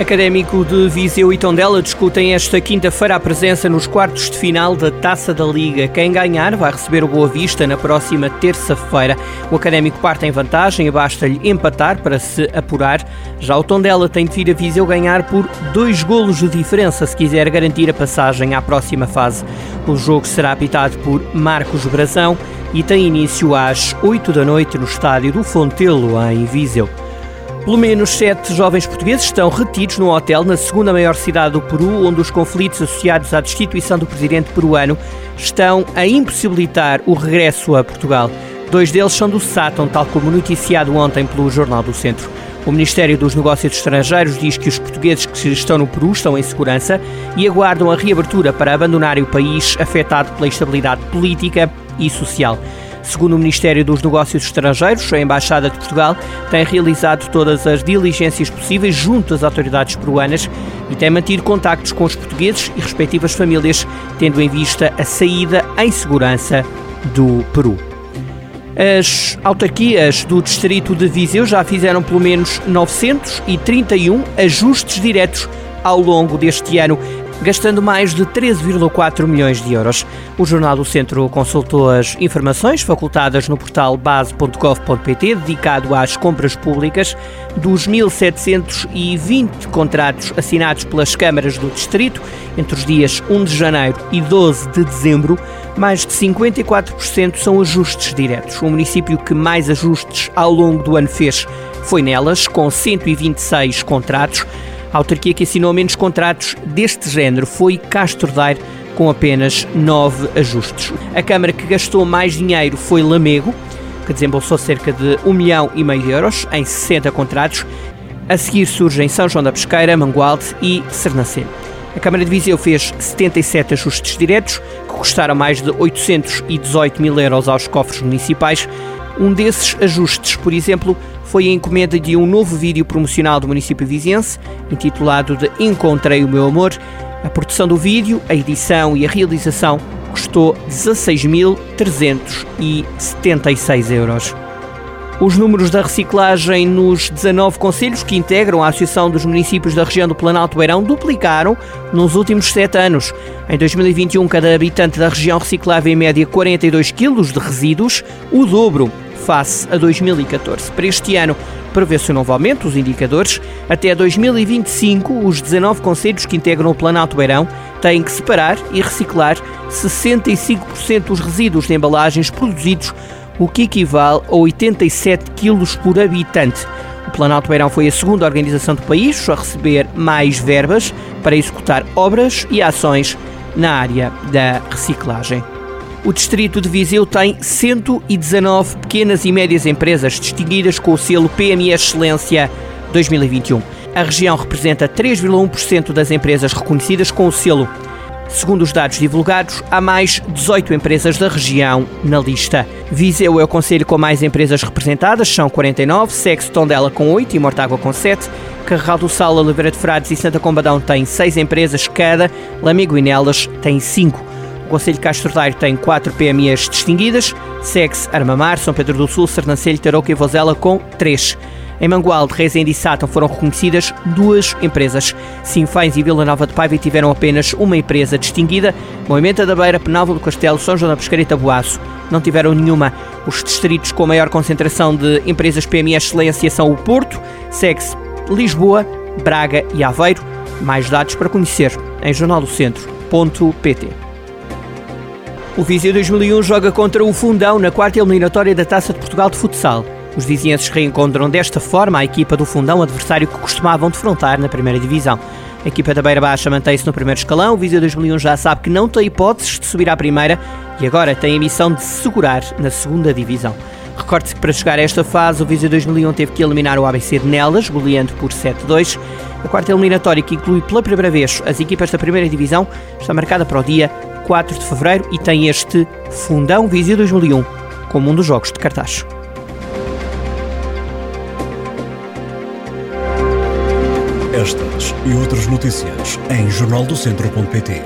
Académico de Viseu e Tondela discutem esta quinta-feira a presença nos quartos de final da Taça da Liga. Quem ganhar vai receber o Boa Vista na próxima terça-feira. O Académico parte em vantagem e basta-lhe empatar para se apurar. Já o Tondela tem de vir a Viseu ganhar por dois golos de diferença se quiser garantir a passagem à próxima fase. O jogo será apitado por Marcos Brazão e tem início às 8 da noite no estádio do Fontelo, em Viseu. Pelo menos sete jovens portugueses estão retidos num hotel na segunda maior cidade do Peru, onde os conflitos associados à destituição do presidente peruano estão a impossibilitar o regresso a Portugal. Dois deles são do Sátão, tal como noticiado ontem pelo Jornal do Centro. O Ministério dos Negócios Estrangeiros diz que os portugueses que estão no Peru estão em segurança e aguardam a reabertura para abandonarem o país afetado pela instabilidade política e social. Segundo o Ministério dos Negócios Estrangeiros, a Embaixada de Portugal tem realizado todas as diligências possíveis junto às autoridades peruanas e tem mantido contactos com os portugueses e respectivas famílias, tendo em vista a saída em segurança do Peru. As autarquias do distrito de Viseu já fizeram pelo menos 931 ajustes diretos ao longo deste ano gastando mais de 13,4 milhões de euros. O Jornal do Centro consultou as informações facultadas no portal base.gov.pt, dedicado às compras públicas, dos 1.720 contratos assinados pelas câmaras do Distrito entre os dias 1 de janeiro e 12 de dezembro. Mais de 54% são ajustes diretos. O município que mais ajustes ao longo do ano fez foi nelas, com 126 contratos. A autarquia que assinou menos contratos deste género foi Castro Daire, com apenas nove ajustes. A Câmara que gastou mais dinheiro foi Lamego, que desembolsou cerca de 1 milhão e meio de euros em 60 contratos. A seguir surgem São João da Pesqueira, Mangualde e Sernancelho. A Câmara de Viseu fez 77 ajustes diretos, que custaram mais de 818 mil euros aos cofres municipais. Um desses ajustes, por exemplo, foi a encomenda de um novo vídeo promocional do município viziense, intitulado de Encontrei o Meu Amor. A produção do vídeo, a edição e a realização custou 16.376 euros. Os números da reciclagem nos 19 conselhos que integram a Associação dos Municípios da região do Planalto Beirão duplicaram nos últimos sete anos. Em 2021, cada habitante da região reciclava em média 42 quilos de resíduos, o dobro face a 2014. Para este ano, prevê-se um novo aumento dos indicadores. Até 2025, os 19 conselhos que integram o Planalto Beirão têm que separar e reciclar 65% dos resíduos de embalagens produzidos, o que equivale a 87 quilos por habitante. O Planalto Beirão foi a segunda organização do país a receber mais verbas para executar obras e ações na área da reciclagem. O distrito de Viseu tem 119 pequenas e médias empresas distinguidas com o selo PME Excelência 2021. A região representa 3,1% das empresas reconhecidas com o selo. Segundo os dados divulgados, há mais 18 empresas da região na lista. Viseu é o conselho com mais empresas representadas, são 49, segue Tondela com 8 e Mortágua com 7. Carregal do Sal, Oliveira de Frades e Santa Combadão têm 6 empresas cada, Lamigo e Nelas têm 5. O Conselho de Castro Daire tem quatro PMEs distinguidas, segue-se Armamar, São Pedro do Sul, Sernancelho, Tarouca e Vozela com três. Em Mangualde, Rezende e Sátão foram reconhecidas duas empresas. Sinfães e Vila Nova de Paiva tiveram apenas uma empresa distinguida. Moimenta da Beira, Penalva do Castelo, São João da Pesqueira e Tabuaço não tiveram nenhuma. Os distritos com maior concentração de empresas PME excelência são o Porto, segue-se Lisboa, Braga e Aveiro. Mais dados para conhecer em jornaldocentro.pt. O Viseu 2001 joga contra o Fundão na quarta eliminatória da Taça de Portugal de Futsal. Os vizinhenses reencontram desta forma a equipa do Fundão, adversário que costumavam defrontar na primeira divisão. A equipa da Beira Baixa mantém-se no primeiro escalão. O Viseu 2001 já sabe que não tem hipóteses de subir à primeira e agora tem a missão de se segurar na segunda divisão. Recorde-se que para chegar a esta fase, o Viseu 2001 teve que eliminar o ABC de Nelas, goleando por 7-2. A quarta eliminatória, que inclui pela primeira vez as equipas da primeira divisão, está marcada para o dia 4 de fevereiro e tem este Fundão Viseu 2001 como um dos jogos de cartaz. Estas e outras notícias em jornaldocentro.pt.